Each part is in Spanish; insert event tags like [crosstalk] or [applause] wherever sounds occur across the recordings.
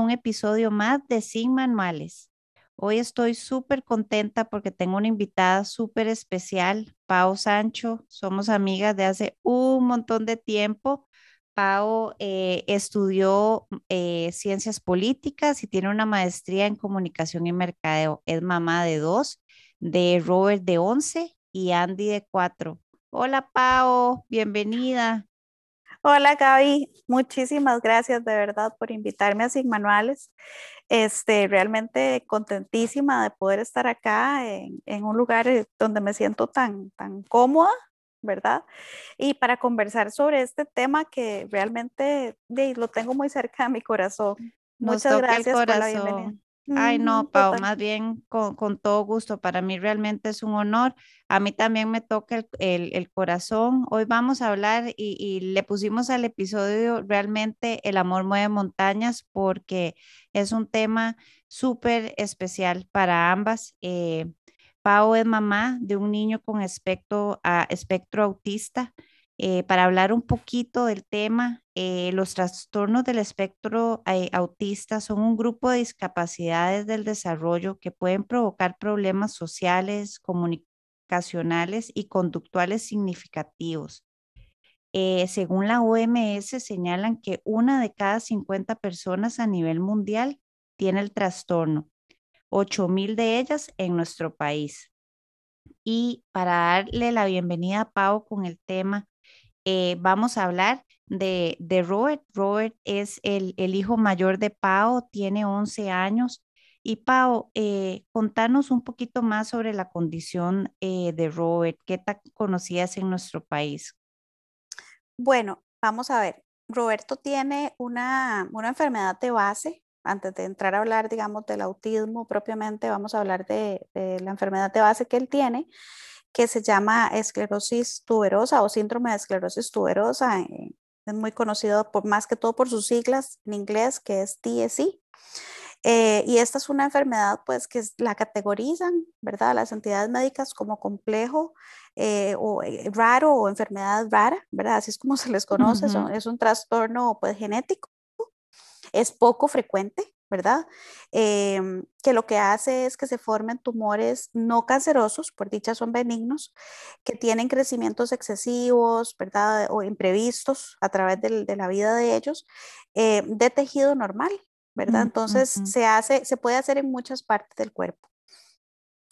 un episodio más de Sin Manuales. Hoy estoy súper contenta porque tengo una invitada súper especial, Pau Sancho. Somos amigas de hace un montón de tiempo. Pau eh, estudió eh, ciencias políticas y tiene una maestría en comunicación y mercadeo. Es mamá de dos, de Robert de 11 y Andy de 4. Hola Pau, bienvenida. Hola Gaby, muchísimas gracias de verdad por invitarme a Sin Manuales. Este, realmente contentísima de poder estar acá en, en un lugar eh, donde me siento tan, tan cómoda, ¿verdad? Y para conversar sobre este tema que realmente lo tengo muy cerca de mi corazón. Muchas gracias por la bienvenida. Ay, no, Pau, más bien con, todo gusto. Para mí realmente es un honor. A mí también me toca el, corazón. Hoy vamos a hablar y, le pusimos al episodio realmente el amor mueve montañas porque es un tema súper especial para ambas. Eh, Pau es mamá de un niño con espectro, ah, espectro autista. Eh, para hablar un poquito del tema, eh, los trastornos del espectro eh, autista son un grupo de discapacidades del desarrollo que pueden provocar problemas sociales, comunicacionales y conductuales significativos. según la OMS, señalan que una de cada 50 personas a nivel mundial tiene el trastorno, 8.000 de ellas en nuestro país. Y para darle la bienvenida a Pau con el tema, eh, vamos a hablar de, Robert. Robert es el, hijo mayor de Pau, tiene 11 años. Y Pau, eh, contanos un poquito más sobre la condición eh, de Robert. ¿Qué tan conocías en nuestro país? Bueno, vamos a ver. Roberto tiene una, enfermedad de base. Antes de entrar a hablar, digamos, del autismo propiamente, vamos a hablar de la enfermedad de base que él tiene que se llama esclerosis tuberosa o síndrome de esclerosis tuberosa. Eh, es muy conocido por más que todo por sus siglas en inglés, que es TSC. Eh, y esta es una enfermedad pues que la categorizan, ¿verdad? Las entidades médicas como complejo eh, o raro o enfermedad rara, ¿verdad? Así es como se les conoce, es un trastorno pues genético, es poco frecuente, ¿verdad? Em, que lo que hace es que se formen tumores no cancerosos, por dicha son benignos, que tienen crecimientos excesivos, ¿verdad? O imprevistos a través de la vida de ellos, eh, de tejido normal, ¿verdad? Entonces se hace, se puede hacer en muchas partes del cuerpo.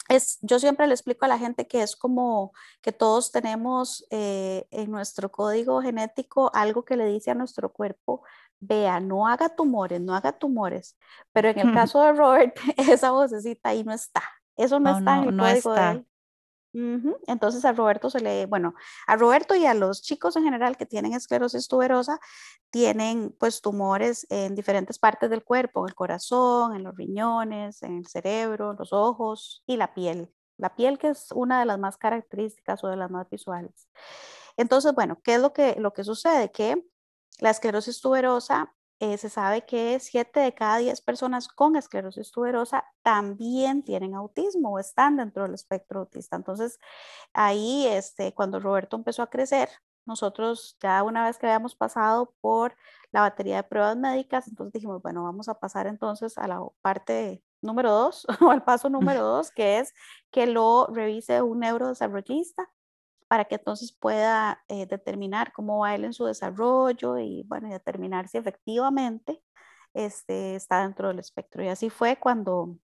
Es, yo siempre le explico a la gente que es como que todos tenemos eh, en nuestro código genético algo que le dice a nuestro cuerpo, vea, no haga tumores, no haga tumores. Pero en el [laughs] caso de Robert, [laughs] esa vocecita ahí no está. Eso no, está en el código de él. Entonces a Roberto se le, bueno, a Roberto y a los chicos en general que tienen esclerosis tuberosa, tienen pues tumores en diferentes partes del cuerpo, en el corazón, en los riñones, en el cerebro, los ojos y la piel. La piel que es una de las más características o de las más visuales. Entonces, bueno, ¿qué es lo que, lo que sucede? Que la esclerosis tuberosa, eh, se sabe que 7 de cada 10 personas con esclerosis tuberosa también tienen autismo o están dentro del espectro autista. Entonces, ahí, este, cuando Roberto empezó a crecer, nosotros ya una vez que habíamos pasado por la batería de pruebas médicas, entonces dijimos, bueno, vamos a pasar entonces a la parte número 2 [laughs] o al paso [laughs] número 2, que es que lo revise un neurodesarrollista para que entonces pueda eh, determinar cómo va él en su desarrollo y, bueno, determinar si efectivamente este, está dentro del espectro. Y así fue cuando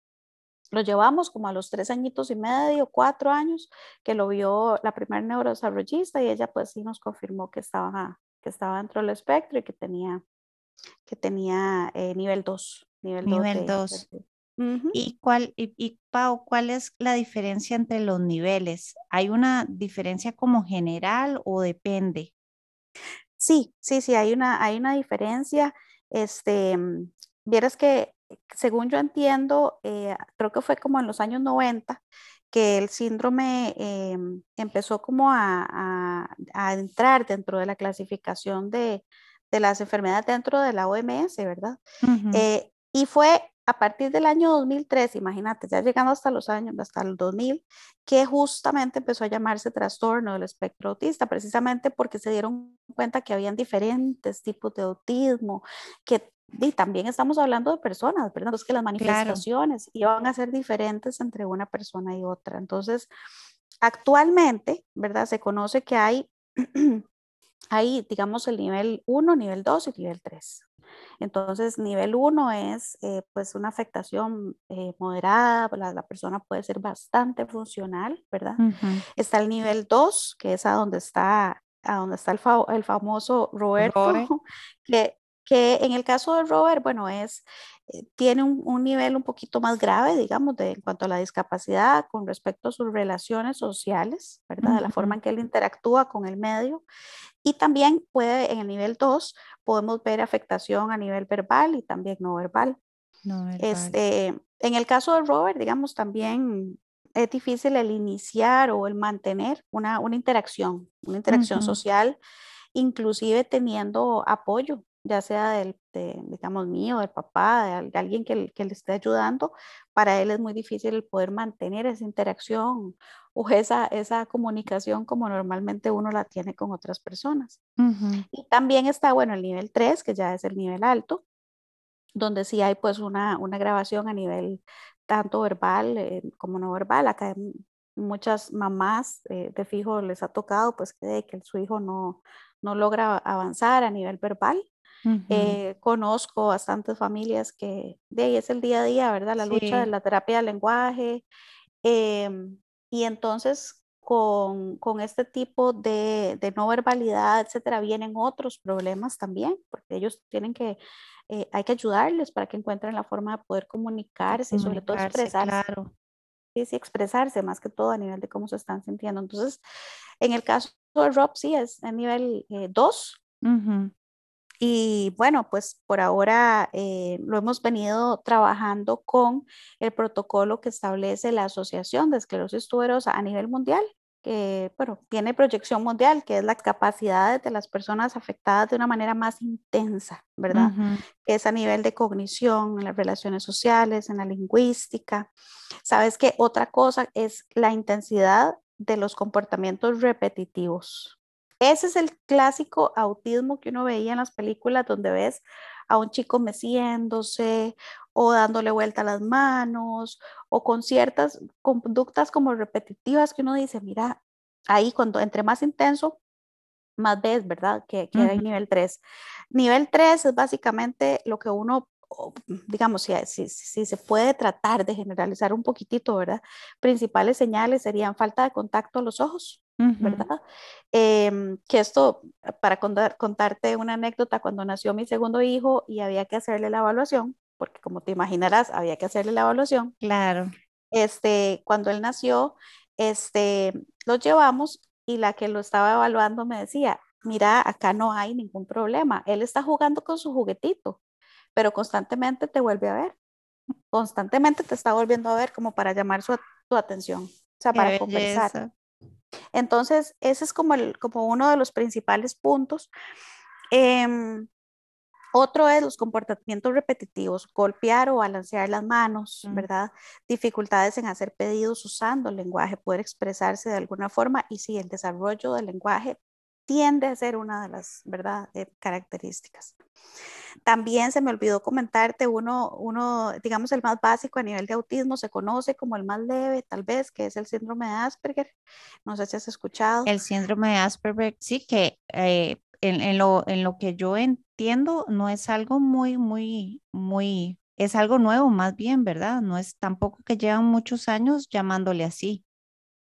lo llevamos como a los tres añitos y medio, cuatro años, que lo vio la primera neurodesarrollista y ella pues sí nos confirmó que estaba, que estaba dentro del espectro y que tenía, que tenía eh, nivel 2. Nivel 2. ¿Y cuál, y, Pau, cuál es la diferencia entre los niveles? ¿Hay una diferencia como general o depende? Sí, sí, sí, hay una, hay una diferencia. Este, mm, vieras que, según yo entiendo, eh, creo que fue como en los años 90 que el síndrome em, empezó como a, entrar dentro de la clasificación de, las enfermedades dentro de la OMS, ¿verdad? Eh, y fue a partir del año 2003, imagínate, ya llegando hasta los años, hasta el 2000, que justamente empezó a llamarse trastorno del espectro autista, precisamente porque se dieron cuenta que habían diferentes tipos de autismo, que y también estamos hablando de personas, ¿verdad? Es que las manifestaciones iban a ser diferentes entre una persona y otra. Entonces, actualmente, ¿verdad? Se conoce que hay, [clears throat] hay digamos, el nivel 1, nivel 2 y nivel 3. Entonces, nivel 1 es eh, pues una afectación eh, moderada, la, la, persona puede ser bastante funcional, ¿verdad? Está el nivel 2, que es a donde está, a donde está el, el famoso Roberto, [laughs] que que en el caso de Robert, bueno, es, eh, tiene un, nivel un poquito más grave, digamos, de, en cuanto a la discapacidad con respecto a sus relaciones sociales, ¿verdad? De la forma en que él interactúa con el medio. Y también puede, en el nivel 2, podemos ver afectación a nivel verbal y también no verbal. No verbal. Este, en el caso de Robert, digamos, también es difícil el iniciar o el mantener una, una interacción, una interacción social, inclusive teniendo apoyo ya sea del, de, digamos, mío, del papá, de, alguien que, que, le esté ayudando, para él es muy difícil el poder mantener esa interacción o esa, esa comunicación como normalmente uno la tiene con otras personas. Y también está, bueno, el nivel 3, que ya es el nivel alto, donde sí hay pues una, una grabación a nivel tanto verbal eh, como no verbal. Acá muchas mamás eh, de fijo les ha tocado pues que, que su hijo no, no logra avanzar a nivel verbal eh, conozco bastantes familias que de ahí es el día a día, ¿verdad? La lucha de la terapia del lenguaje. Em, y entonces con, con este tipo de, de, no verbalidad, etcétera, vienen otros problemas también, porque ellos tienen que, eh, hay que ayudarles para que encuentren la forma de poder comunicarse, y sobre todo expresarse. Claro. Sí, sí, expresarse más que todo a nivel de cómo se están sintiendo. Entonces, en el caso de Rob, sí, es a nivel 2. Eh, y bueno, pues por ahora eh, lo hemos venido trabajando con el protocolo que establece la Asociación de Esclerosis Tuberosa a nivel mundial, que bueno, tiene proyección mundial, que es la capacidad de las personas afectadas de una manera más intensa, ¿verdad? Es a nivel de cognición, en las relaciones sociales, en la lingüística. Sabes que otra cosa es la intensidad de los comportamientos repetitivos. Ese es el clásico autismo que uno veía en las películas donde ves a un chico meciéndose o dándole vuelta a las manos o con ciertas conductas como repetitivas que uno dice, mira, ahí cuando entre más intenso, más ves, ¿verdad? Que, que hay nivel 3. Nivel 3 es básicamente lo que uno digamos, si, si, si, se puede tratar de generalizar un poquitito, ¿verdad? Principales señales serían falta de contacto a los ojos, ¿verdad? Em, que esto, para contarte una anécdota, cuando nació mi segundo hijo y había que hacerle la evaluación, porque como te imaginarás, había que hacerle la evaluación. Claro. Este, cuando él nació, este, lo llevamos y la que lo estaba evaluando me decía, mira, acá no hay ningún problema, él está jugando con su juguetito, pero constantemente te vuelve a ver, constantemente te está volviendo a ver como para llamar su, tu atención, o sea, para conversar. Entonces, ese es como, el, como uno de los principales puntos. Em, otro es los comportamientos repetitivos, golpear o balancear las manos, mm. ¿verdad? Dificultades en hacer pedidos usando el lenguaje, poder expresarse de alguna forma y sí, el desarrollo del lenguaje tiende a ser una de las, ¿verdad?, eh, características. También se me olvidó comentarte uno, uno, digamos, el más básico a nivel de autismo, se conoce como el más leve, tal vez, que es el síndrome de Asperger. No sé si has escuchado. El síndrome de Asperger, sí, que eh, en, lo, en lo que yo entiendo, no es algo muy, muy, muy, es algo nuevo más bien, ¿verdad? No es tampoco que llevan muchos años llamándole así.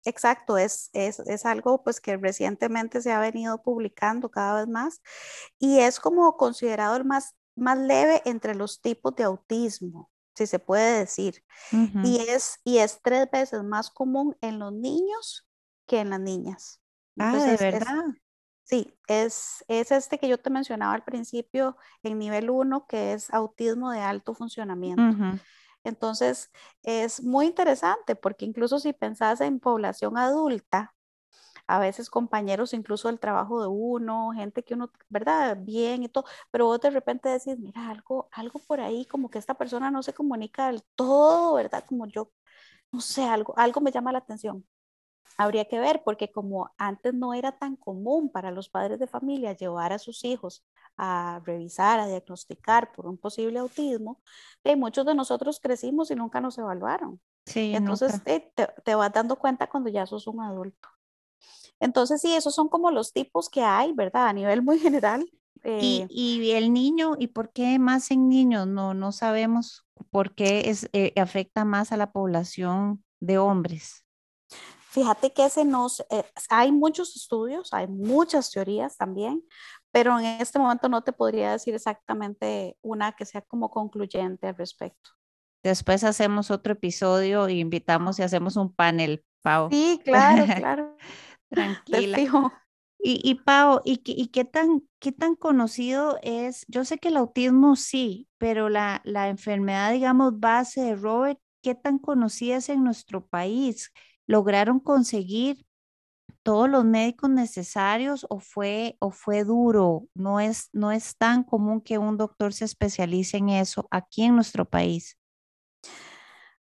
Exacto, es, es, es, algo pues que recientemente se ha venido publicando cada vez más y es como considerado el más, más leve entre los tipos de autismo, si se puede decir. y, es, y es tres veces más común en los niños que en las niñas. ah, de verdad. sí, es, es este que yo te mencionaba al principio en nivel 1, que es autismo de alto funcionamiento. Entonces, es muy interesante porque incluso si pensás en población adulta, a veces compañeros incluso del trabajo de uno, gente que uno, ¿verdad? Bien y todo, pero vos de repente decís, mira, algo, algo por ahí, como que esta persona no se comunica del todo, ¿verdad? Como yo, no sé, algo, algo me llama la atención. Habría que ver, porque como antes no era tan común para los padres de familia llevar a sus hijos a revisar, a diagnosticar por un posible autismo, y muchos de nosotros crecimos y nunca nos evaluaron. Sí, Entonces te, te, vas dando cuenta cuando ya sos un adulto. Entonces sí, esos son como los tipos que hay, ¿verdad? A nivel muy general. y, eh y, el niño, ¿y por qué más en niños? No, no sabemos por qué es, eh, afecta más a la población de hombres. Fíjate que ese nos, eh, hay muchos estudios, hay muchas teorías también, pero en este momento no te podría decir exactamente una que sea como concluyente al respecto. Después hacemos otro episodio y invitamos y hacemos un panel, Pau. Sí, claro, [laughs] claro. Tranquila. Y, y Pau, ¿y, y qué, tan, qué tan conocido es? Yo sé que el autismo sí, pero la, la enfermedad, digamos, base de Robert, ¿qué tan conocida es en nuestro país? ¿Lograron conseguir todos los médicos necesarios o fue, o fue duro? No es, no es tan común que un doctor se especialice en eso aquí en nuestro país.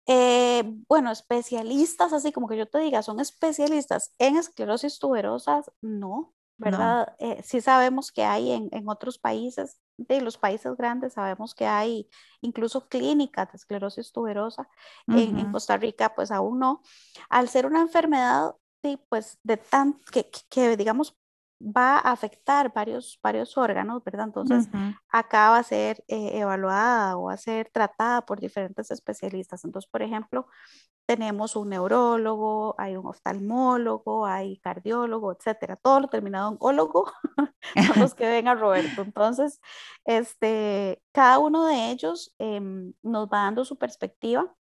Eh, bueno, especialistas, así como que yo te diga, son especialistas en esclerosis tuberosas, no, ¿verdad? Eh, sí sabemos que hay en, en, otros países, de los países grandes, sabemos que hay incluso clínicas de esclerosis tuberosa. en, en, Costa Rica, pues aún no. Al ser una enfermedad, sí, pues de tan, que, que digamos, va a afectar varios, varios órganos, ¿verdad? Entonces, acá va a ser eh, evaluada o va a ser tratada por diferentes especialistas. Entonces, por ejemplo, tenemos un neurólogo, hay un oftalmólogo, hay cardiólogo, etcétera. Todo lo terminado en ólogo [laughs] son los que ven a Roberto. Entonces, este, cada uno de ellos em, nos va dando su perspectiva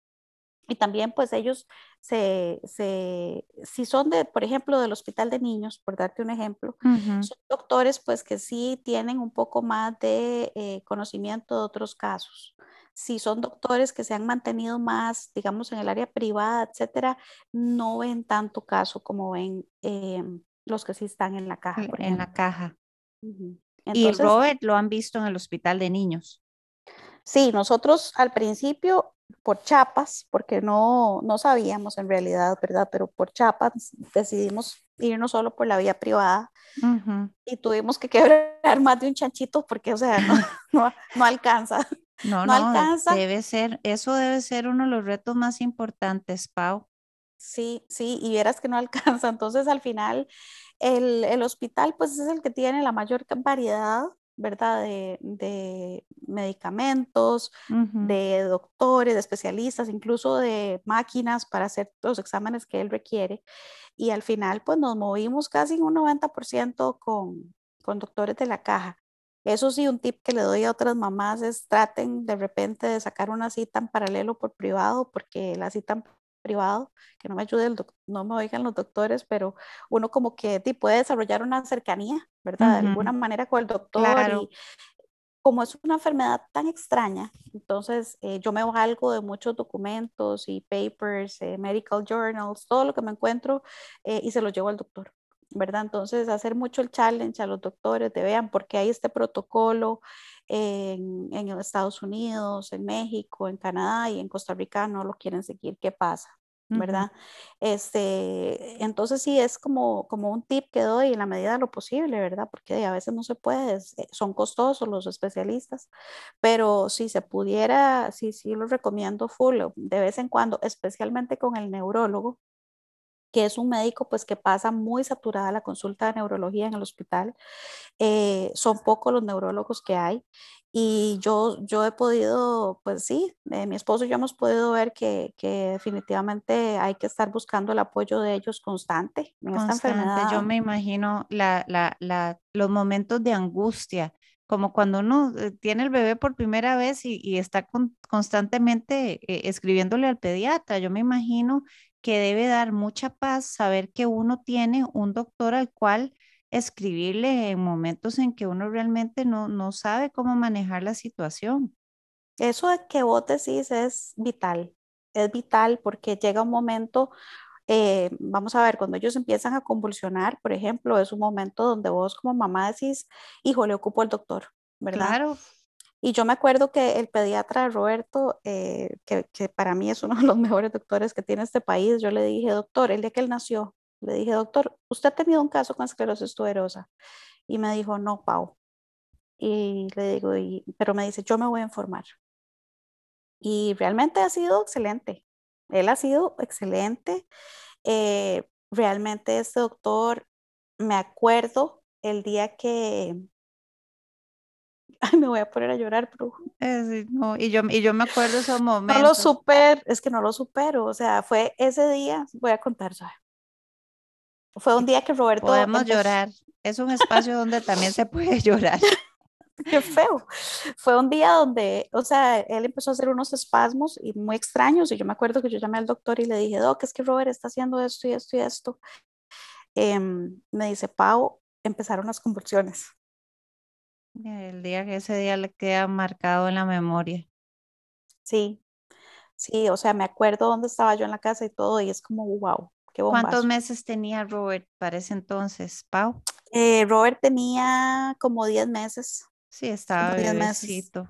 y también pues ellos se, se, si son de, por ejemplo, del hospital de niños, por darte un ejemplo, son doctores pues que sí tienen un poco más de eh, conocimiento de otros casos. Si son doctores que se han mantenido más, digamos, en el área privada, etcétera, no ven tanto caso como ven em, los que sí están en la caja. en la caja. y Robert lo han visto en el hospital de niños. Sí, nosotros al principio por chapas, porque no, no sabíamos en realidad, ¿verdad? Pero por chapas decidimos irnos solo por la vía privada y tuvimos que quebrar [laughs] más de un chanchito porque, o sea, no, [laughs] no, no alcanza. No, no, alcanza. Debe ser, eso debe ser uno de los retos más importantes, Pau. Sí, sí, y vieras que no [laughs] alcanza. Entonces, al final, el, el hospital, pues es el que tiene la mayor variedad ¿verdad? De, medicamentos, de doctores, de especialistas, incluso de máquinas para hacer los exámenes que él requiere. Y al final, pues nos movimos casi un 90% con, con doctores de la caja. Eso sí, un tip que le doy a otras mamás es traten de repente de sacar una cita en paralelo por privado, porque la cita privado, que no me ayude el no me oigan los doctores, pero uno como que puede desarrollar una cercanía, ¿verdad? De alguna manera con el doctor. Y como es una enfermedad tan extraña, entonces eh, yo me valgo de muchos documentos y papers, eh, medical journals, todo lo que me encuentro eh, y se lo llevo al doctor. ¿verdad? Entonces, hacer mucho el challenge a los doctores de vean por qué hay este protocolo en, en, Estados Unidos, en México, en Canadá y en Costa Rica no lo quieren seguir, ¿qué pasa? ¿Verdad? este, entonces sí es como, como un tip que doy en la medida de lo posible, ¿verdad? Porque a veces no se puede, eh, son costosos los especialistas, pero si se pudiera, sí, sí lo recomiendo full, de vez en cuando, especialmente con el neurólogo, que es un médico pues que pasa muy saturada la consulta de neurología en el hospital. Eh, son pocos los neurólogos que hay y yo, yo he podido, pues sí, eh, mi esposo y yo hemos podido ver que, que, definitivamente hay que estar buscando el apoyo de ellos constante en esta enfermedad. Yo me imagino la, la, la, los momentos de angustia, como cuando uno eh, tiene el bebé por primera vez y, y está constantemente escribiéndole al pediatra. Yo me imagino que debe dar mucha paz saber que uno tiene un doctor al cual escribirle en momentos en que uno realmente no, no sabe cómo manejar la situación. Eso de que vos decís es vital, es vital porque llega un momento, eh, vamos a ver, cuando ellos empiezan a convulsionar, por ejemplo, es un momento donde vos como mamá decís, hijo, le ocupo al doctor, ¿verdad? Claro. Y yo me acuerdo que el pediatra Roberto, eh, que, que, para mí es uno de los mejores doctores que tiene este país, yo le dije, doctor, el día que él nació, le dije, doctor, ¿usted ha tenido un caso con esclerosis tuberosa? Y me dijo, no, Pau. Y le digo, pero me dice, yo me voy a informar. Y realmente ha sido excelente. Él ha sido excelente. Eh, realmente este doctor, me acuerdo el día que, [laughs] ay, me voy a poner a llorar, pero... Eh, no, y, yo, y yo me acuerdo esos momentos. No lo supero, es que no lo supero, o sea, fue ese día, voy a contar, fue un día que Roberto... Podemos llorar, es un espacio donde también se puede [laughs] llorar. [laughs] Qué feo. Fue un día donde, o sea, él empezó a hacer unos espasmos y muy extraños y yo me acuerdo que yo llamé al doctor y le dije, Doc, es que Robert está haciendo esto y esto y esto. Em, me dice, Pau, empezaron las convulsiones. El día que ese día le queda marcado en la memoria. Sí, sí, o sea, me acuerdo dónde estaba yo en la casa y todo y es como, wow, qué bombazo. ¿Cuántos meses tenía Robert para ese entonces, Pau? Eh, Robert tenía como 10 meses. Sí, estaba bebecito.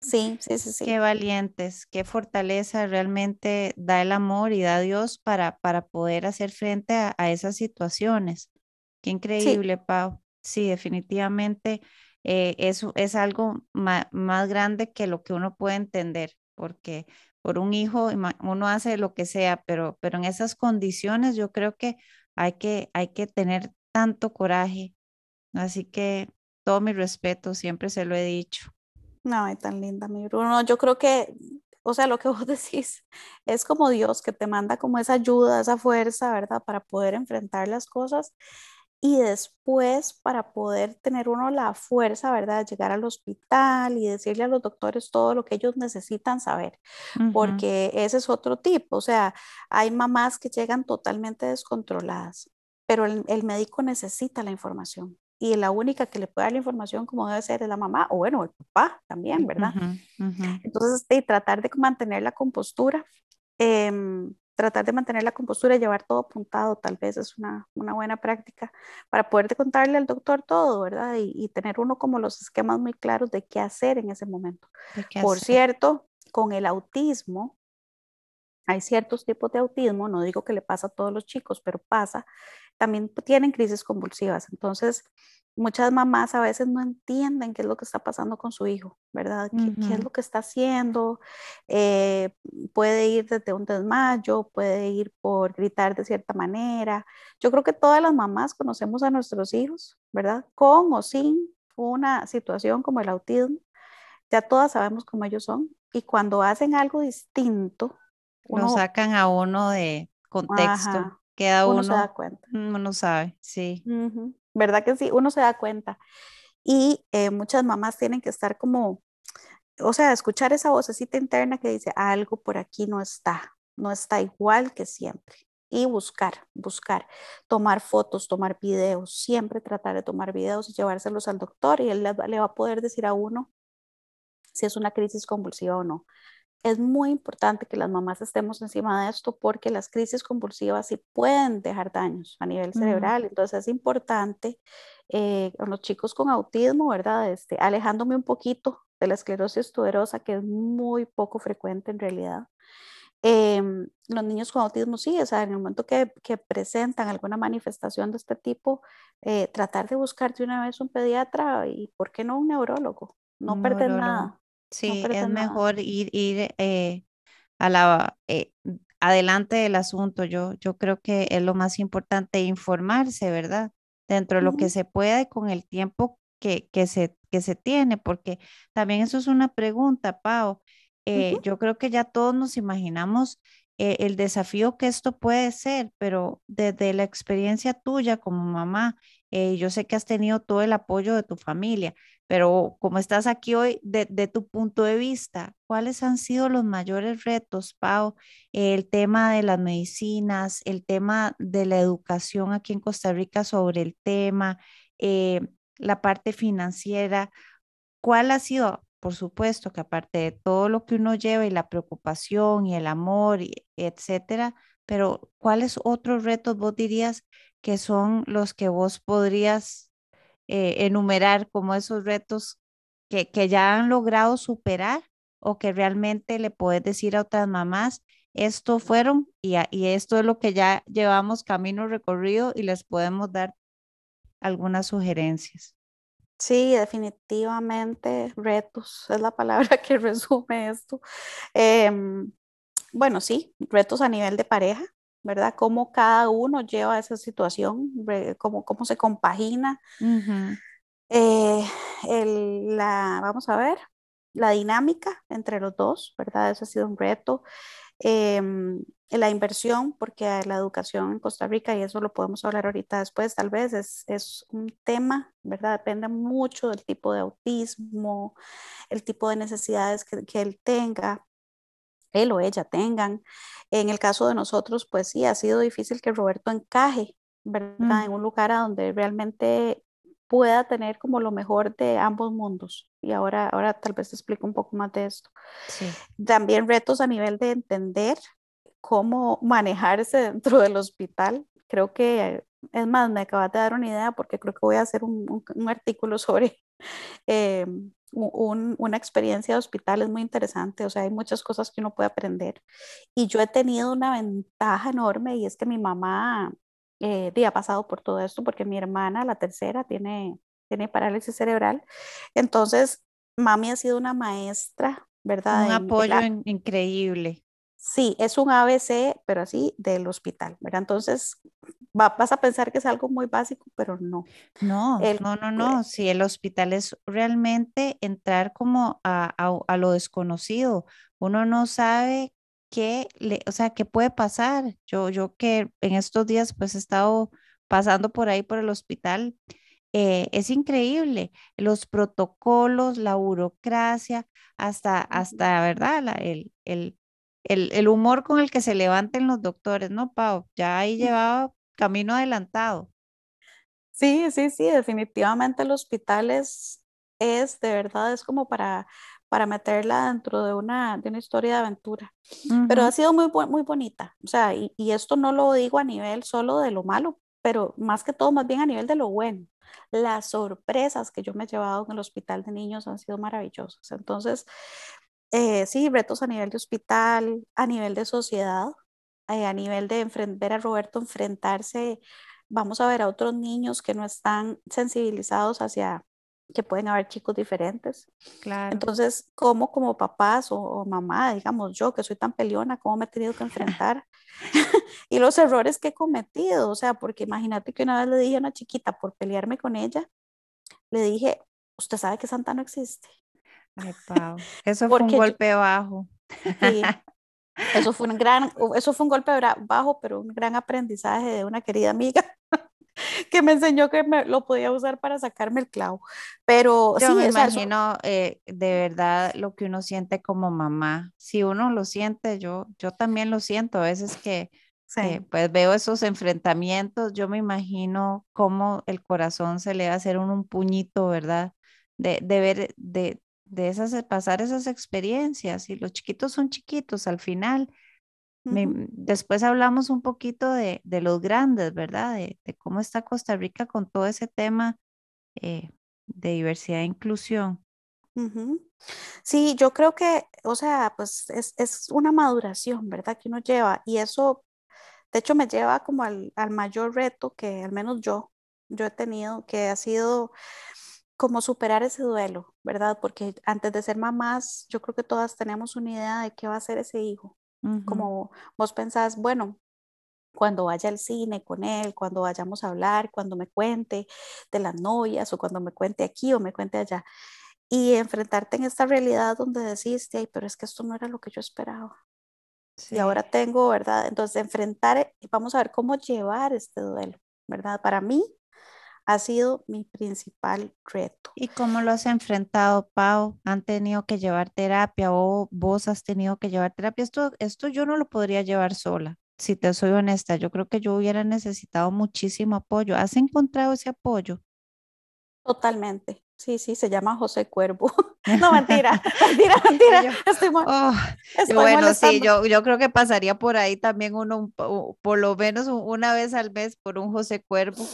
Sí, sí, sí, sí. Qué valientes, qué fortaleza realmente da el amor y da Dios para, para poder hacer frente a, esas situaciones. Qué increíble, Pau. Sí, definitivamente eh, eso es algo más, grande que lo que uno puede entender, porque por un hijo uno hace lo que sea, pero, pero en esas condiciones yo creo que hay que, hay que tener tanto coraje. Así que todo mi respeto, siempre se lo he dicho. No, es tan linda, mi Bruno. Yo creo que, o sea, lo que [laughs] vos decís es como Dios que te manda como esa ayuda, esa fuerza, ¿verdad? Para poder enfrentar las cosas y después para poder tener uno la fuerza, ¿verdad? Llegar al hospital y decirle a los doctores todo lo que ellos necesitan saber, porque ese es otro tipo, o sea, hay mamás que llegan totalmente descontroladas, pero el médico necesita la información y la única que le puede dar la información como debe ser es la mamá o bueno, el papá también, ¿verdad? Entonces, tratar de mantener la compostura, em, tratar de mantener la compostura y llevar todo apuntado tal vez es una, una buena práctica para poder contarle al doctor todo, ¿verdad? Y, tener uno como los esquemas muy claros de qué hacer en ese momento. Por cierto, con el autismo, hay ciertos tipos de autismo, no digo que le pasa a todos los chicos, pero pasa, también tienen crisis convulsivas. Entonces, muchas mamás a veces no entienden qué es lo que está pasando con su hijo, ¿verdad? ¿Qué, es lo que está haciendo? Eh, puede ir desde un desmayo, puede ir por gritar de cierta manera. Yo creo que todas las mamás conocemos a nuestros hijos, ¿verdad? Con o sin una situación como el autismo. Ya todas sabemos cómo ellos son. Y cuando hacen algo distinto, uno, lo sacan a uno de contexto. Queda uno, uno, se da cuenta. Uno sabe, sí. ¿Verdad que sí? Uno se da cuenta. Y eh, muchas mamás tienen que estar como, o sea, escuchar esa vocecita interna que dice, algo por aquí no está, no está igual que siempre. Y buscar, buscar, tomar fotos, tomar videos, siempre tratar de tomar videos y llevárselos al doctor y él le va a poder decir a uno si es una crisis convulsiva o no es muy importante que las mamás estemos encima de esto porque las crisis convulsivas sí pueden dejar daños a nivel cerebral. Entonces es importante eh, con los chicos con autismo, ¿verdad? Este, alejándome un poquito de la esclerosis tuberosa, que es muy poco frecuente en realidad. Em, los niños con autismo sí, o sea, en el momento que, que presentan alguna manifestación de este tipo, eh, tratar de buscar de una vez un pediatra y, ¿por qué no un neurólogo? No perder nada. Sí, es mejor ir, ir eh, a la, eh, adelante del asunto. Yo, yo creo que es lo más importante informarse, ¿verdad? Dentro de lo que se pueda y con el tiempo que, que, se, que se tiene, porque también eso es una pregunta, Pau. Eh, yo creo que ya todos nos imaginamos el desafío que esto puede ser, pero desde la experiencia tuya como mamá, yo sé que has tenido todo el apoyo de tu familia, pero como estás aquí hoy, de, tu punto de vista, ¿cuáles han sido los mayores retos, Pau? El tema de las medicinas, el tema de la educación aquí en Costa Rica sobre el tema, eh, la parte financiera. ¿Cuál ha sido? Por supuesto que aparte de todo lo que uno lleva y la preocupación y el amor, y etcétera, pero ¿cuáles otros retos vos dirías que son los que vos podrías eh, enumerar como esos retos que, que ya han logrado superar o que realmente le puedes decir a otras mamás, esto fueron y, y esto es lo que ya llevamos camino recorrido y les podemos dar algunas sugerencias. Sí, definitivamente retos es la palabra [laughs] que resume esto. Em, bueno, sí, retos a nivel de pareja, ¿verdad? Cómo cada uno lleva esa situación, cómo, cómo se compagina. Eh, la, vamos a ver, la dinámica entre los dos, ¿verdad? Eso ha sido un reto. Em, la inversión, porque la educación en Costa Rica, y eso lo podemos hablar ahorita después, tal vez es, es un tema, ¿verdad? Depende mucho del tipo de autismo, el tipo de necesidades que, que él tenga, él o ella tengan. En el caso de nosotros, pues sí, ha sido difícil que Roberto encaje, ¿verdad? Mm. En un lugar a donde realmente pueda tener como lo mejor de ambos mundos. Y ahora, ahora tal vez te explico un poco más de esto. También retos a nivel de entender cómo manejarse dentro del hospital. Creo que, es más, me acabas de dar una idea porque creo que voy a hacer un, un, artículo sobre eh, un, una experiencia de hospital. Es muy interesante, o sea, hay muchas cosas que uno puede aprender. Y yo he tenido una ventaja enorme y es que mi mamá eh, ha pasado por todo esto porque mi hermana, la tercera, tiene, tiene parálisis cerebral. Entonces, mami ha sido una maestra, ¿verdad? Un apoyo increíble. Sí, es un ABC, pero así del hospital, ¿verdad? Entonces, vas a pensar que es algo muy básico, pero no. No, no, no, no. Si el hospital es realmente entrar como a, a, lo desconocido. Uno no sabe qué, le, o sea, qué puede pasar. Yo, yo que en estos días pues he estado pasando por ahí por el hospital, eh, es increíble los protocolos, la burocracia, hasta, hasta, ¿verdad? el, el, el, humor con el que se levanten los doctores, ¿no, Pau? Ya ahí llevaba camino adelantado. Sí, sí, sí, definitivamente el hospital es, es de verdad, es como para, para meterla dentro de una, de una historia de aventura. Pero ha sido muy, muy bonita, o sea, y, y, esto no lo digo a nivel solo de lo malo, pero más que todo, más bien a nivel de lo bueno. Las sorpresas que yo me he llevado en el hospital de niños han sido maravillosas. Entonces, eh, sí, retos a nivel de hospital, a nivel de sociedad, eh, a nivel de ver a Roberto enfrentarse, vamos a ver a otros niños que no están sensibilizados hacia que pueden haber chicos diferentes. Claro. Entonces, ¿cómo como papás o, mamá, digamos yo que soy tan peleona, cómo me he tenido que enfrentar? [laughs] y los errores que he cometido, o sea, porque imagínate que una vez le dije a una chiquita por pelearme con ella, le dije, usted sabe que Santa no existe. Eso fue un golpe bajo. Eso fue un gran, eso fue un golpe bajo, pero un gran aprendizaje de una querida amiga [laughs] que me enseñó que me, lo podía usar para sacarme el clavo. Pero yo me imagino eh, de verdad lo que uno siente como mamá. Si uno lo siente, yo, yo también lo siento. A veces que pues veo esos enfrentamientos, yo me imagino cómo el corazón se le va a hacer un, un puñito, ¿verdad? De, de ver, de, de esas, eh, pasar esas experiencias y los chiquitos son chiquitos al final. después hablamos un poquito de, de los grandes, ¿verdad? De, de, cómo está Costa Rica con todo ese tema eh, de diversidad e inclusión. Sí, yo creo que, o sea, pues es, es, una maduración, ¿verdad? Que uno lleva y eso, de hecho, me lleva como al, al mayor reto que al menos yo, yo he tenido, que ha sido como superar ese duelo, ¿verdad? Porque antes de ser mamás, yo creo que todas tenemos una idea de qué va a ser ese hijo. Como vos pensás, bueno, cuando vaya al cine con él, cuando vayamos a hablar, cuando me cuente de las novias o cuando me cuente aquí o me cuente allá. Y enfrentarte en esta realidad donde deciste, ay, pero es que esto no era lo que yo esperaba. Y ahora tengo, ¿verdad? Entonces, enfrentar, vamos a ver cómo llevar este duelo, ¿verdad? Para mí, ha sido mi principal reto. ¿Y cómo lo has enfrentado, Pau? ¿Han tenido que llevar terapia o vos has tenido que llevar terapia? Esto, esto yo no lo podría llevar sola, si te soy honesta. Yo creo que yo hubiera necesitado muchísimo apoyo. ¿Has encontrado ese apoyo? Totalmente. Sí, sí, se llama José Cuervo. [laughs] No, mentira, [laughs] mentira, mentira. Estoy, oh, bueno, sí, yo, yo creo que pasaría por ahí también uno, por lo menos una vez al mes por un José Cuervo.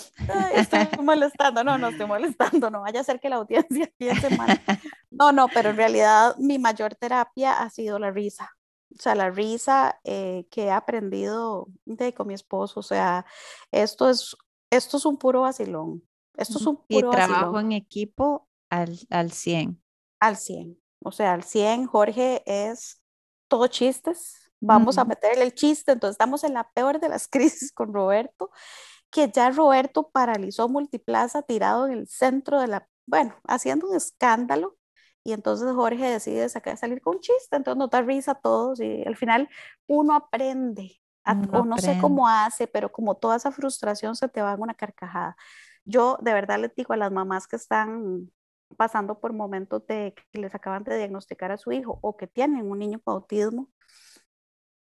estoy molestando, no, no estoy molestando, no vaya a ser que la audiencia piense mal. [laughs] No, no, pero en realidad mi mayor terapia ha sido la risa. O sea, la risa eh, que he aprendido de, con mi esposo. O sea, esto es, esto es un puro vacilón Esto es un puro Y trabajo en equipo al, al 100. Al 100. O sea, al 100, Jorge es todo chistes. Vamos a meterle el chiste. Entonces estamos en la peor de las [laughs] crisis con Roberto, que ya Roberto paralizó Multiplaza tirado en el centro de la, bueno, haciendo un escándalo. Y entonces Jorge decide sacar, salir con un chiste, entonces nos da risa a todos y al final uno aprende, o no sé cómo hace, pero como toda esa frustración se te va en una carcajada. Yo de verdad les digo a las mamás que están pasando por momentos de que les acaban de diagnosticar a su hijo o que tienen un niño con autismo,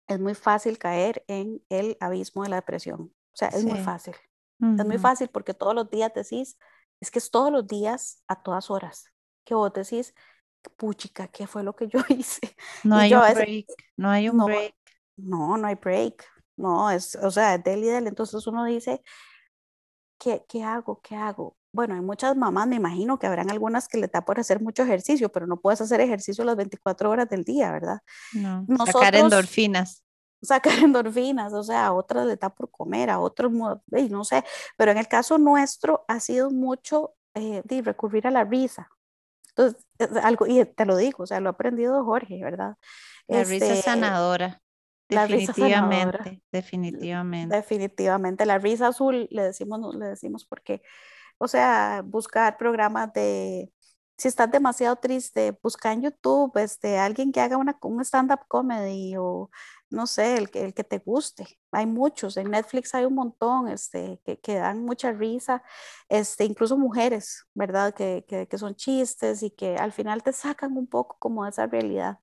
es muy fácil caer en el abismo de la depresión. O sea, es muy fácil. Es muy fácil porque todos los días decís, es que es todos los días a todas horas, que vos decís, puchica, ¿qué fue lo que yo [laughs] hice? No hay un break, no hay un break. No, no hay break. No, es, o sea, es del y del. Entonces uno dice, ¿qué, ¿qué hago? ¿Qué hago? bueno, hay muchas mamás, me imagino que habrán algunas que le da por hacer mucho ejercicio, pero no puedes hacer ejercicio las 24 horas del día, ¿verdad? No, sacar endorfinas. Sacar [laughs] endorfinas, o sea, a otras le da por comer, a otros, no sé, pero en el caso nuestro ha sido mucho eh, de recurrir a la risa. Entonces, algo, y te lo digo, o sea, lo ha aprendido Jorge, ¿verdad? La risa es Definitivamente, definitivamente. Definitivamente. La risa azul le decimos, le decimos porque o sea, buscar programas de, si estás demasiado triste, busca en YouTube este, alguien que haga una, un stand-up comedy o no sé, el que, el que te guste. Hay muchos, en Netflix hay un montón este, que, que dan mucha risa, este, incluso mujeres, ¿verdad? Que, que, que, son chistes y que al final te sacan un poco como de esa realidad.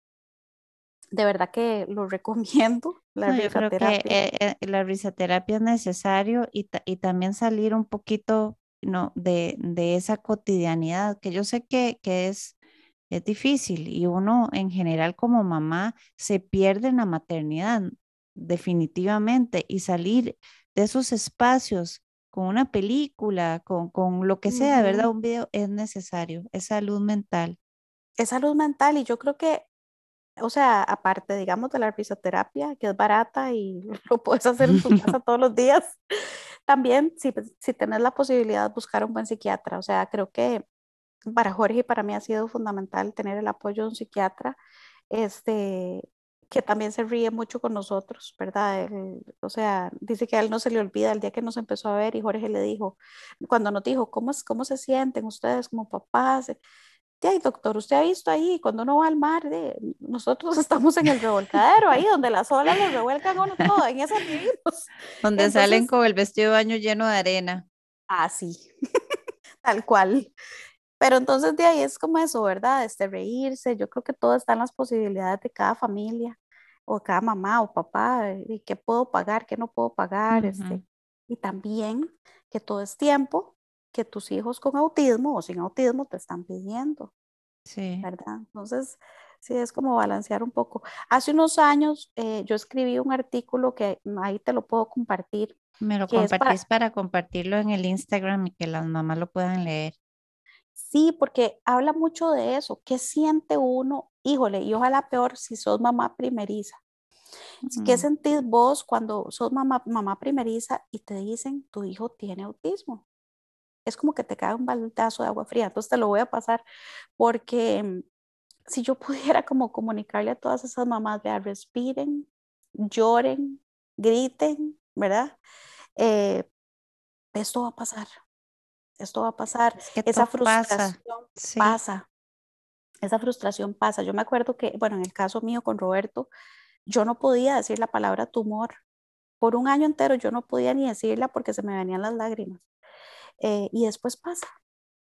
De verdad que lo [laughs] recomiendo. La no, yo creo que eh, eh, la risoterapia es necesario y, y también salir un poquito ¿no? de, de esa cotidianidad, que yo sé que, que es, es difícil y uno en general como mamá se pierde en la maternidad, definitivamente, y salir de esos espacios con una película, con, con lo que sea, ¿verdad? Un video es necesario, es salud mental. Es salud mental y yo creo que, o sea, aparte, digamos, de la fisioterapia, que es barata y [laughs] lo puedes hacer en tu casa [laughs] todos los días, también, si, si tenés la posibilidad de buscar un buen psiquiatra, o sea, creo que para Jorge y para mí ha sido fundamental tener el apoyo de un psiquiatra, este, que también se ríe mucho con nosotros, ¿verdad? o sea, dice que a él no se le olvida el día que nos empezó a ver y Jorge le dijo, cuando nos dijo, ¿cómo, es, cómo se sienten ustedes como papás? Ay, doctor, usted ha visto ahí, cuando uno va al mar, de, nosotros [laughs] estamos en el revolcadero, ahí donde las olas lo revuelcan uno todo, en ese vivimos. [laughs] Donde salen con el vestido de baño lleno de arena. Ah, sí, [laughs] tal cual. Pero entonces de ahí es como eso, ¿verdad? Este reírse, yo creo que todo está en las posibilidades de cada familia, o cada mamá o papá, y qué puedo pagar, qué no puedo pagar, este, y también que todo es tiempo, que tus hijos con autismo o sin autismo te están pidiendo. Sí. ¿Verdad? Entonces, sí, es como balancear un poco. Hace unos años eh, yo escribí un artículo que ahí te lo puedo compartir. Me lo compartís para... compartirlo en el Instagram y que las mamás lo puedan leer. Sí, porque habla mucho de eso. ¿Qué siente uno? Híjole, y ojalá peor si sos mamá primeriza. ¿Qué sentís vos cuando sos mamá, mamá primeriza y te dicen tu hijo tiene autismo? Es como que te cae un baldazo de agua fría. Entonces te lo voy a pasar porque mm, si yo [laughs] pudiera como comunicarle a todas esas mamás, vea, respiren, lloren, griten, ¿verdad? Eh, esto va a pasar, esto va a pasar, esa frustración pasa, esa frustración pasa. Yo me acuerdo que, bueno, en el caso mío con Roberto, yo no podía decir la palabra tumor. Por un año entero yo no podía ni decirla porque se me venían las lágrimas. Eh, y después pasa.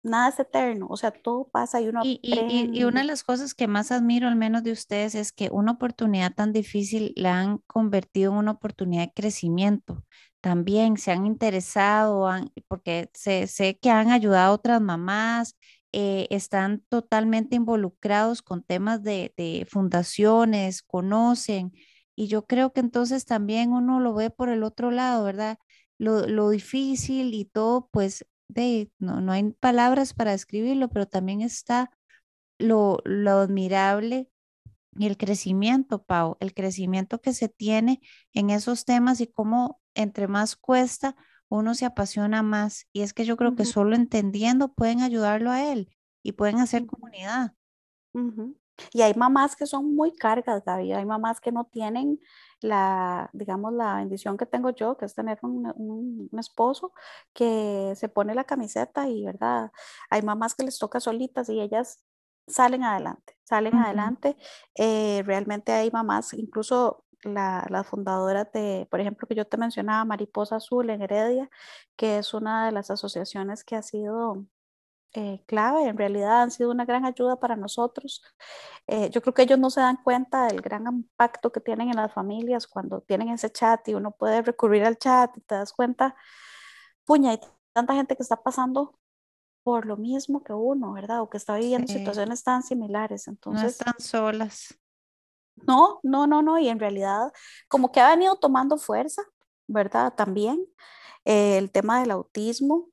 Nada es eterno, o sea, todo pasa y uno y, y, una de las cosas que más admiro, al menos de ustedes, es que una oportunidad tan difícil la han convertido en una oportunidad de crecimiento. También se han interesado, porque sé, sé, que han ayudado a otras mamás, eh, están totalmente involucrados con temas de, de fundaciones, conocen. Y yo creo que entonces también uno lo ve por el otro lado, ¿verdad? Lo, difícil y todo, pues de, no, no hay palabras para describirlo, pero también está lo, lo admirable y el crecimiento, Pau, el crecimiento que se tiene en esos temas y cómo entre más cuesta, uno se apasiona más. Y es que yo creo que solo entendiendo pueden ayudarlo a él y pueden hacer comunidad. Y hay mamás que son muy cargas, Gaby. Hay mamás que no tienen la, digamos, la bendición que tengo yo, que es tener un, esposo que se pone la camiseta y, ¿verdad? Hay mamás que les toca solitas y ellas salen adelante, salen adelante. Eh, realmente hay mamás, incluso la, la, fundadora de, por ejemplo, que yo te mencionaba, Mariposa Azul en Heredia, que es una de las asociaciones que ha sido eh, clave, en realidad han sido una gran ayuda para nosotros. Eh, yo creo que ellos no se dan cuenta del gran impacto que tienen en las familias cuando tienen ese chat y uno puede recurrir al chat y te das cuenta, puña, hay tanta gente que está pasando por lo mismo que uno, ¿verdad? O que está viviendo situaciones tan similares. Entonces, no están solas. No, no, no, no. Y en realidad, como que ha venido tomando fuerza, ¿verdad? También eh, el tema del autismo,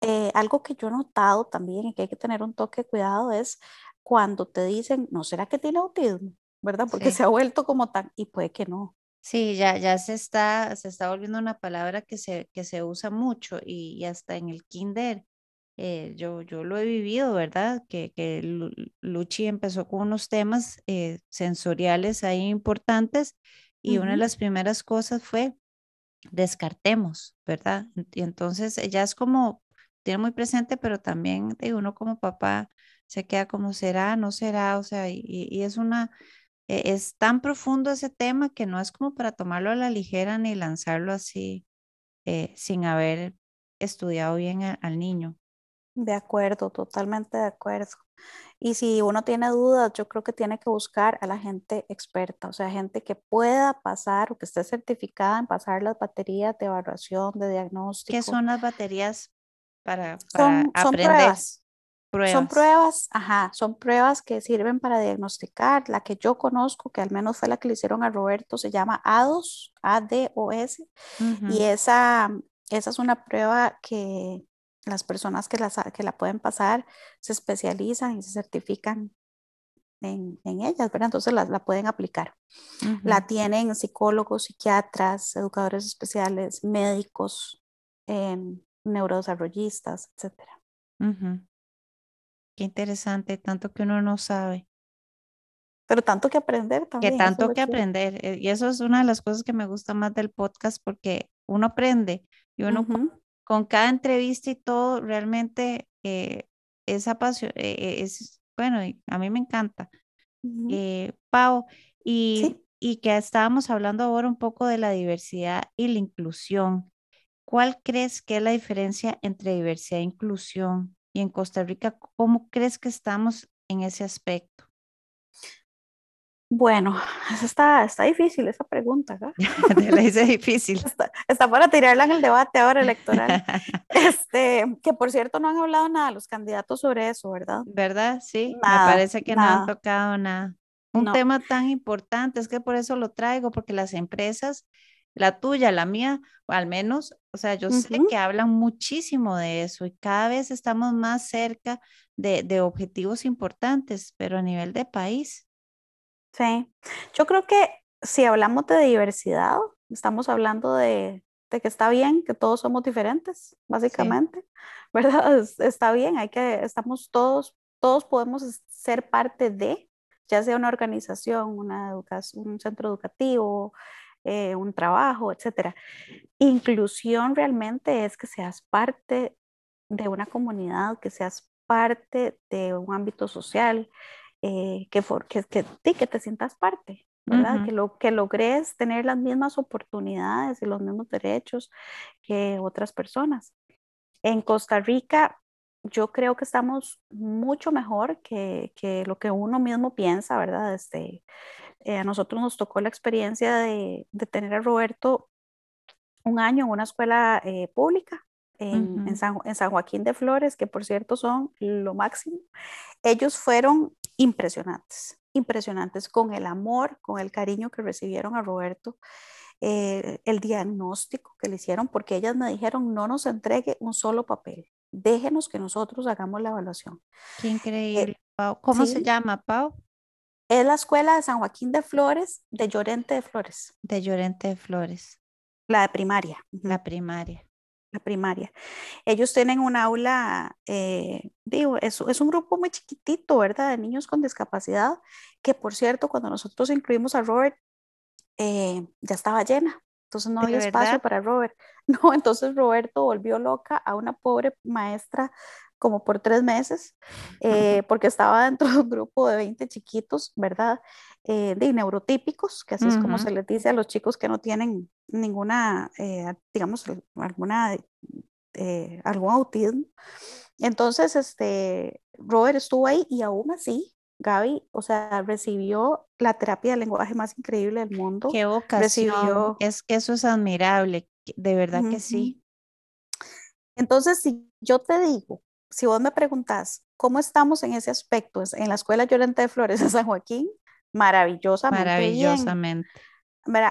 eh, algo que yo he notado también y que hay que tener un toque de cuidado es cuando te dicen, ¿no será que tiene autismo? ¿Verdad? Porque se ha vuelto como tan, y puede que no. Sí, ya, ya se está, se está volviendo una palabra que se, que se usa mucho y, hasta en el kinder. Eh, yo, yo lo he vivido, ¿verdad? Que, que Luchi empezó con unos temas eh, sensoriales ahí importantes y una de las primeras cosas fue descartemos, ¿verdad? Y entonces ella es como tiene muy presente, pero también de uno como papá se queda como será, no será, o sea, y, es una, e, es tan profundo ese tema que no es como para tomarlo a la ligera ni lanzarlo así eh, sin haber estudiado bien al niño. De acuerdo, totalmente de acuerdo. Y si uno tiene dudas, yo creo que tiene que buscar a la gente experta, o sea, gente que pueda pasar o que esté certificada en pasar las baterías de evaluación, de diagnóstico. ¿Qué son las baterías para, son, aprender. pruebas. Son pruebas, ajá, son pruebas que sirven para diagnosticar. La que yo conozco, que al menos fue la que le hicieron a Roberto, se llama ADOS, A-D-O-S, y esa, esa es una prueba que las personas que, las, que la pueden pasar se especializan y se certifican en, en ellas, ¿verdad? Entonces la, la pueden aplicar. La tienen psicólogos, psiquiatras, educadores especiales, médicos, em, neurodesarrollistas, etcétera. Qué interesante, tanto que uno no sabe. Pero tanto que aprender también. Que tanto que aprender. Eh, y eso es una de las cosas que me gusta más del podcast porque uno aprende y uno con, cada entrevista y todo realmente eh, esa pasión eh, es, bueno, a mí me encanta. Pau, y, y que estábamos hablando ahora un poco de la diversidad y la inclusión. ¿Cuál crees que es la diferencia entre diversidad e inclusión? Y en Costa Rica, ¿cómo crees que estamos en ese aspecto? Bueno, [laughs] está, está difícil esa pregunta, ¿verdad? [laughs] Te la hice difícil. [laughs] Está, para tirarla en el debate ahora electoral. Este, que por cierto no han hablado nada los candidatos sobre eso, ¿verdad? ¿Verdad? Sí, me parece que no han tocado nada. Un tema tan importante, es que por eso lo traigo, porque las empresas la tuya, la mía, o al menos, o sea, yo sé que hablan muchísimo de eso y cada vez estamos más cerca de, objetivos importantes, pero a nivel de país. Sí, yo creo que si hablamos de diversidad, estamos hablando de, que está bien, que todos somos diferentes, básicamente, [laughs] ¿verdad? Está bien, hay que, estamos todos, todos podemos ser parte de, ya sea una organización, una educación, un centro educativo, eh, un trabajo, etcétera. Inclusión realmente es que seas parte de una comunidad, que seas parte de un ámbito social, eh, que, que, que, que, te sientas parte, ¿verdad? que, lo, que logres tener las mismas oportunidades y los mismos derechos que otras personas. En Costa Rica, yo creo que estamos mucho mejor que, que lo que uno mismo piensa, ¿verdad? Este, eh, a nosotros nos tocó la experiencia de, tener a Roberto un año en una escuela eh, pública en, San, Joaquín de Flores, que por cierto son lo máximo. Ellos fueron impresionantes, impresionantes con el amor, con el cariño que recibieron a Roberto. Eh, el diagnóstico que le hicieron, porque ellas me dijeron, no nos entregue un solo papel, déjenos que nosotros hagamos la evaluación. Qué increíble, Pau. ¿Cómo se llama, Pau? Es la escuela de San Joaquín de Flores, de Llorente de Flores. De Llorente de Flores. La de primaria. La primaria. la primaria. Ellos tienen un aula, eh, digo, es, es, un grupo muy chiquitito, ¿verdad? De niños con discapacidad, que por cierto, cuando nosotros incluimos a Robert, eh, ya estaba llena. Entonces no había espacio para Robert. [laughs] No, entonces Roberto volvió loca a una pobre maestra como por tres meses, [laughs] eh, porque estaba dentro de un grupo de 20 chiquitos, ¿verdad? Eh, de neurotípicos, que así es como se les dice a los chicos que no tienen ninguna, eh, digamos, alguna, algún autismo. Entonces, este, Robert estuvo ahí y aún así, Gaby, o sea, recibió la terapia de lenguaje más increíble del mundo. Qué ocasión. Es que eso es admirable, de verdad que sí. Entonces, si yo te digo si vos me preguntás cómo estamos en ese aspecto, en la Escuela Llorente de Flores de San Joaquín, maravillosamente. Maravillosamente.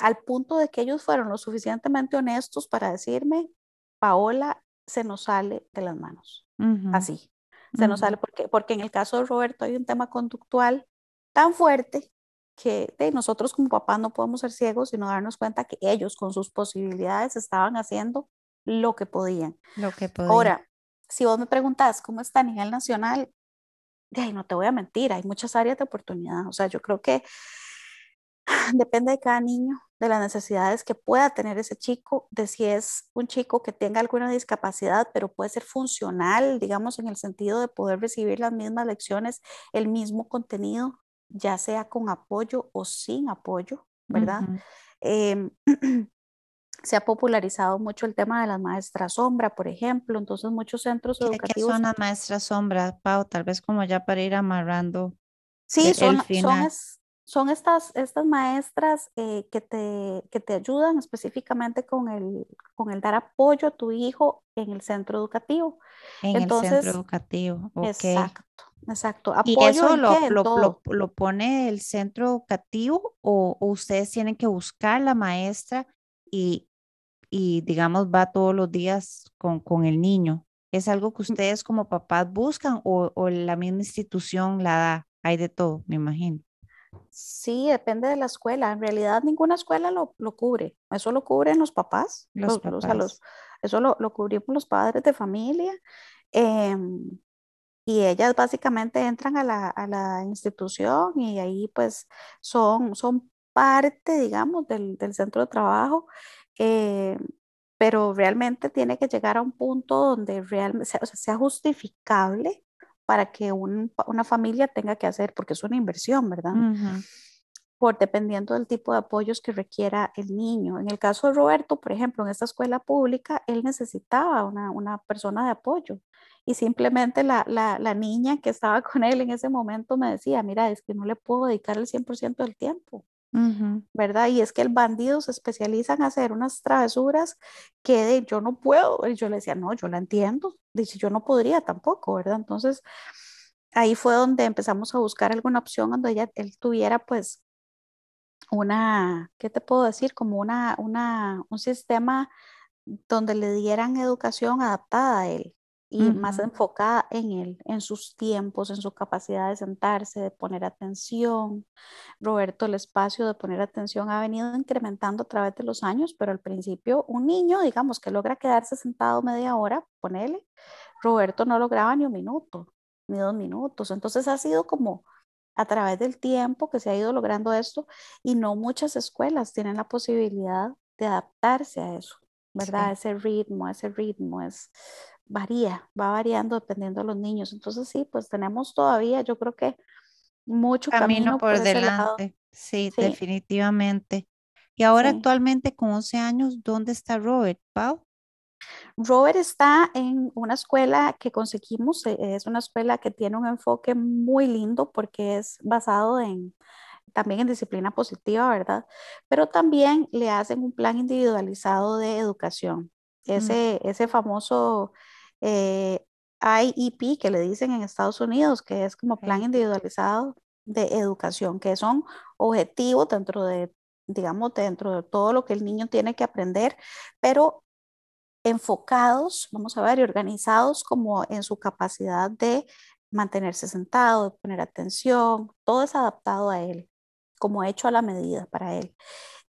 al punto de que ellos fueron lo suficientemente honestos para decirme, Paola, se nos sale de las manos. Así. Se nos sale porque, porque en el caso de Roberto hay un tema conductual tan fuerte que nosotros como papás no podemos ser ciegos y no darnos cuenta que ellos con sus posibilidades estaban haciendo lo que podían. Lo que podían. Ahora, si vos me preguntas cómo está a nivel nacional, no te voy a mentir, hay muchas áreas de oportunidad. O sea, yo creo que [sighs] depende de cada niño, de las necesidades que pueda tener ese chico, de si es un chico que tenga alguna discapacidad, pero puede ser funcional, digamos, en el sentido de poder recibir las mismas lecciones, el mismo contenido, ya sea con apoyo o sin apoyo, ¿verdad? [clears throat] se ha popularizado mucho el tema de las maestras sombra, por ejemplo, entonces muchos centros educativos. ¿Qué son las maestras sombra, Pau? Tal vez como ya para ir amarrando. Sí, e, son, son, son, estas, estas maestras eh, que, te, que te ayudan específicamente con el, con el dar apoyo a tu hijo en el centro educativo. En el centro educativo, ok. Exacto. Exacto. ¿Y eso lo, lo, lo, pone el centro educativo o, o, ustedes tienen que buscar la maestra y, y digamos, va todos los días con, con el niño? ¿Es algo que ustedes como papás buscan o, o la misma institución la da? Hay de todo, me imagino. Sí, depende de la escuela. En realidad ninguna escuela lo, lo cubre. Eso lo cubren los papás. Los, papás. Los, eso lo, lo, cubrimos los padres de familia. Em, y ellas básicamente entran a la, a la, institución y ahí pues son, son parte, digamos, del, del centro de trabajo eh, pero realmente tiene que llegar a un punto donde realmente sea, sea justificable para que una familia tenga que hacer, porque es una inversión, ¿verdad? Por dependiendo del tipo de apoyos que requiera el niño. En el caso de Roberto, por ejemplo, en esta escuela pública, él necesitaba una, una persona de apoyo y simplemente la, la, la, niña que estaba [laughs] con él en ese momento me decía, mira, es que no le puedo dedicar el 100% del tiempo. ¿Verdad? Y es que el bandido se especializa en hacer unas travesuras que de, yo no puedo. Y yo le decía, no, yo la entiendo. Dice, yo no podría tampoco, ¿verdad? Entonces, ahí fue donde empezamos a buscar alguna opción donde ella, él tuviera pues una, ¿qué te puedo decir? Como una, una, un sistema donde le dieran educación adaptada a él, y más enfocada en él, en sus tiempos, en su capacidad de sentarse, de poner atención. Roberto, el espacio de poner atención ha venido incrementando a través de los años, pero al principio un niño, digamos, que logra quedarse sentado media hora, ponele, Roberto no lograba ni un minuto, ni dos minutos. Entonces ha sido como a través del tiempo que se ha ido logrando esto y no muchas escuelas tienen la posibilidad de adaptarse a eso, ¿verdad? Ese ritmo, ese ritmo es varía, va variando dependiendo de los niños. Entonces sí, pues tenemos todavía, yo creo que mucho camino, por, delante. Sí, definitivamente. Y ahora actualmente con 11 años, ¿dónde está Robert, Pau? Robert está en una escuela que conseguimos, eh, es una escuela que tiene un enfoque muy lindo porque es basado en también en disciplina positiva, ¿verdad? Pero también le hacen un plan individualizado de educación. Mm. Ese, ese famoso eh, IEP que le dicen en Estados Unidos, que es como plan individualizado de educación, que son objetivos dentro de, digamos, dentro de todo lo que el niño tiene que aprender, pero enfocados, vamos a ver, y organizados como en su capacidad de mantenerse sentado, de poner atención, todo es adaptado a él, como hecho a la medida para él.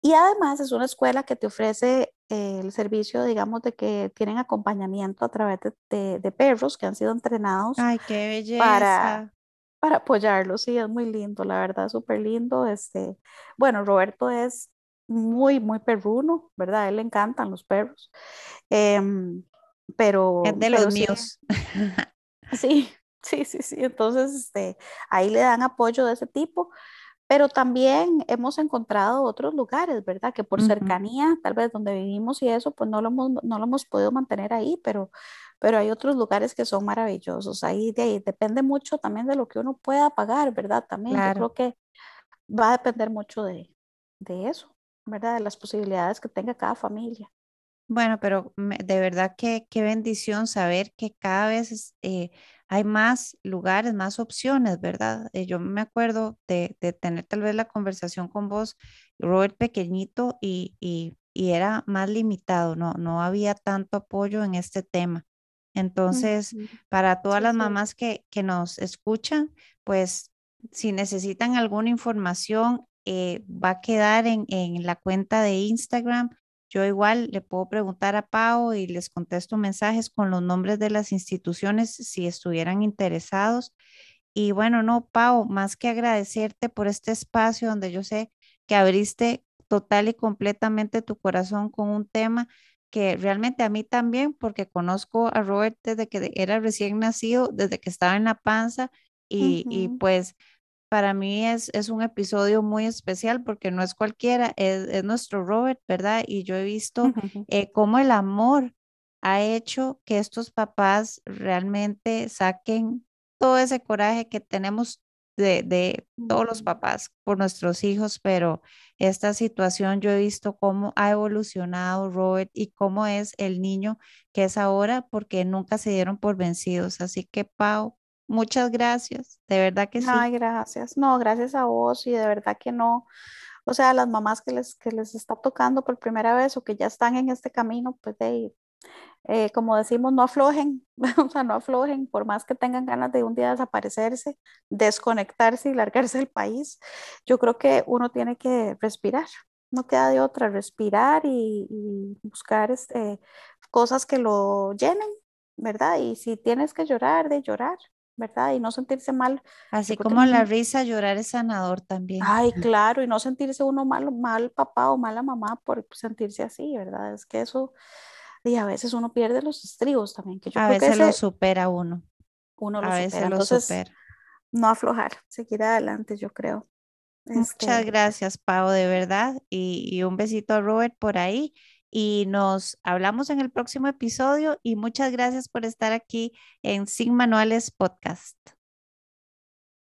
Y además es una escuela que te ofrece el servicio, digamos, de que tienen acompañamiento a través de, perros que han sido entrenados. Ay, qué belleza. Para, para apoyarlos, sí, es muy lindo, la verdad, súper lindo. Este, bueno, Roberto es muy, muy perruno, ¿verdad? A él le encantan los perros. Em, pero... Es de los míos. [laughs] Sí, sí, sí, sí. Entonces, este, ahí le dan apoyo de ese tipo. Pero también hemos encontrado otros lugares, ¿verdad? Que por cercanía, tal vez donde vivimos y eso, pues no lo hemos, no lo hemos podido mantener ahí, pero, pero hay otros lugares que son maravillosos. Ahí, de ahí depende mucho también de lo que uno pueda pagar, ¿verdad? También yo creo que va a depender mucho de, de eso, ¿verdad? De las posibilidades que tenga cada familia. Bueno, pero de verdad que qué bendición saber que cada vez eh, hay más lugares, más opciones, ¿verdad? Eh, yo me acuerdo de, tener tal vez la conversación con vos, Robert pequeñito, y, y, era más limitado, no, no había tanto apoyo en este tema. Entonces, para todas las mamás que, que, nos escuchan, pues si necesitan alguna información, eh, va a quedar en, en la cuenta de Instagram yo igual le puedo preguntar a Pau y les contesto mensajes con los nombres de las instituciones si estuvieran interesados. Y bueno, no, Pau, más que agradecerte por este espacio donde yo sé que abriste total y completamente tu corazón con un tema que realmente a mí también, porque conozco a Robert desde que era recién nacido, desde que estaba en la panza, y, y pues para mí es, es un episodio muy especial porque no es cualquiera, es, nuestro Robert, ¿verdad? Y yo he visto eh, cómo el amor ha hecho que estos papás realmente saquen todo ese coraje que tenemos de, de, todos los papás por nuestros hijos, pero esta situación yo he visto cómo ha evolucionado Robert y cómo es el niño que es ahora porque nunca se dieron por vencidos. Así que, Pau, Muchas gracias, de verdad que sí. Ay, gracias. No, gracias a vos y de verdad que no. O sea, las mamás que les, que les está tocando por primera vez o que ya están en este camino, pues de, eh, como decimos, no aflojen, [laughs] o sea, no aflojen, por más que tengan ganas de un día desaparecerse, desconectarse y largarse del país. Yo creo que uno tiene que respirar, no queda de otra, respirar y, y buscar este, cosas que lo llenen, ¿verdad? Y si tienes que llorar, de llorar, ¿verdad? Y no sentirse mal. Así como la risa, llorar es sanador también. Ay, [laughs] claro, y no sentirse uno mal, mal papá o mala mamá por sentirse así, ¿verdad? Es que eso, y a veces uno pierde los estribos también. Que a veces lo supera uno. Uno lo a veces Lo supera. No aflojar, seguir adelante, yo creo. Muchas este gracias, Pau, de verdad. Y, y un besito a Robert por ahí y nos hablamos en el próximo episodio y muchas gracias por estar aquí en Sin Manuales Podcast.